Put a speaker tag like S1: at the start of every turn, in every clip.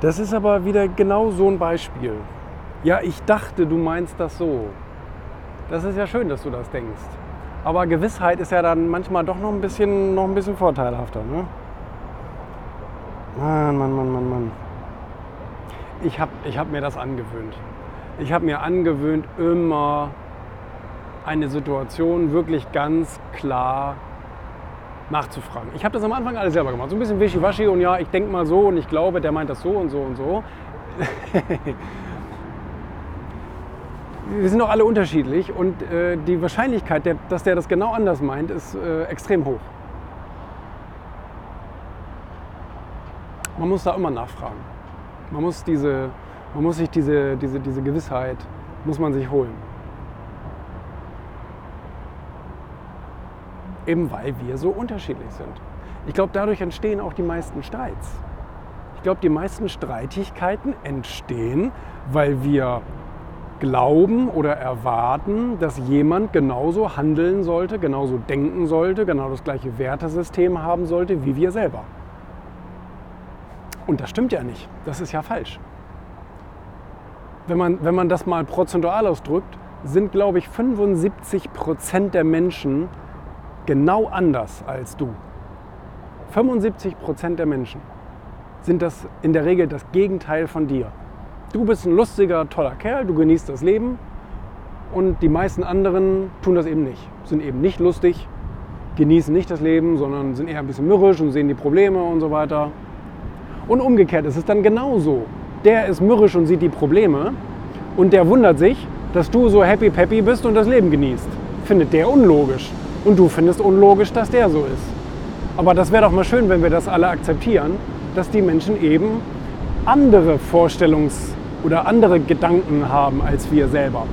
S1: Das ist aber wieder genau so ein Beispiel. Ja, ich dachte, du meinst das so. Das ist ja schön, dass du das denkst. Aber Gewissheit ist ja dann manchmal doch noch ein bisschen, noch ein bisschen vorteilhafter. Ne? Mann, Mann, Mann, Mann, Mann. Ich habe ich hab mir das angewöhnt. Ich habe mir angewöhnt, immer eine Situation wirklich ganz klar nachzufragen. Ich habe das am Anfang alles selber gemacht. So ein bisschen wischiwaschi und ja, ich denke mal so und ich glaube, der meint das so und so und so. Wir sind doch alle unterschiedlich und äh, die Wahrscheinlichkeit, der, dass der das genau anders meint, ist äh, extrem hoch. Man muss da immer nachfragen. Man muss, diese, man muss sich diese, diese, diese Gewissheit, muss man sich holen. Eben weil wir so unterschiedlich sind. Ich glaube, dadurch entstehen auch die meisten Streits. Ich glaube, die meisten Streitigkeiten entstehen, weil wir glauben oder erwarten, dass jemand genauso handeln sollte, genauso denken sollte, genau das gleiche Wertesystem haben sollte wie wir selber. Und das stimmt ja nicht. Das ist ja falsch. Wenn man, wenn man das mal prozentual ausdrückt, sind, glaube ich, 75 Prozent der Menschen genau anders als du. 75 Prozent der Menschen sind das in der Regel das Gegenteil von dir. Du bist ein lustiger, toller Kerl, du genießt das Leben und die meisten anderen tun das eben nicht. Sind eben nicht lustig, genießen nicht das Leben, sondern sind eher ein bisschen mürrisch und sehen die Probleme und so weiter. Und umgekehrt ist es dann genauso. Der ist mürrisch und sieht die Probleme und der wundert sich, dass du so happy peppy bist und das Leben genießt. Findet der unlogisch. Und du findest unlogisch, dass der so ist. Aber das wäre doch mal schön, wenn wir das alle akzeptieren, dass die Menschen eben andere Vorstellungs- oder andere Gedanken haben als wir selber.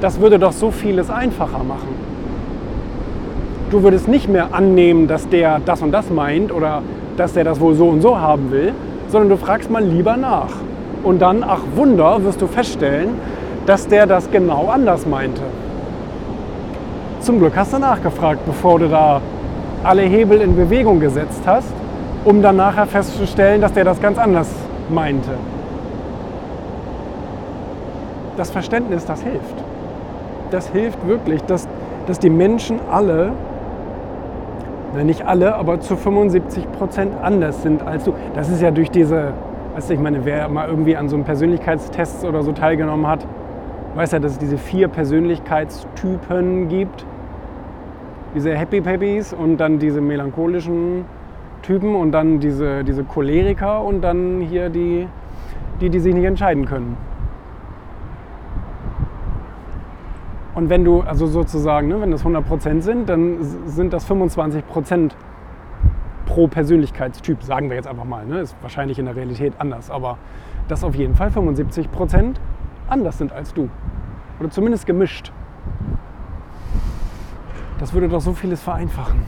S1: Das würde doch so vieles einfacher machen. Du würdest nicht mehr annehmen, dass der das und das meint oder dass der das wohl so und so haben will, sondern du fragst mal lieber nach. Und dann, ach Wunder, wirst du feststellen, dass der das genau anders meinte. Zum Glück hast du nachgefragt, bevor du da alle Hebel in Bewegung gesetzt hast, um dann nachher festzustellen, dass der das ganz anders meinte. Das Verständnis, das hilft. Das hilft wirklich, dass, dass die Menschen alle nicht alle, aber zu 75 Prozent anders sind als du. Das ist ja durch diese, weißt ich meine, wer mal irgendwie an so einem Persönlichkeitstest oder so teilgenommen hat, weiß ja, dass es diese vier Persönlichkeitstypen gibt. Diese Happy Peppies und dann diese melancholischen Typen und dann diese, diese Choleriker und dann hier die, die, die sich nicht entscheiden können. Und wenn du, also sozusagen, ne, wenn das 100% sind, dann sind das 25% pro Persönlichkeitstyp, sagen wir jetzt einfach mal. Ne? Ist wahrscheinlich in der Realität anders, aber dass auf jeden Fall 75% anders sind als du. Oder zumindest gemischt. Das würde doch so vieles vereinfachen.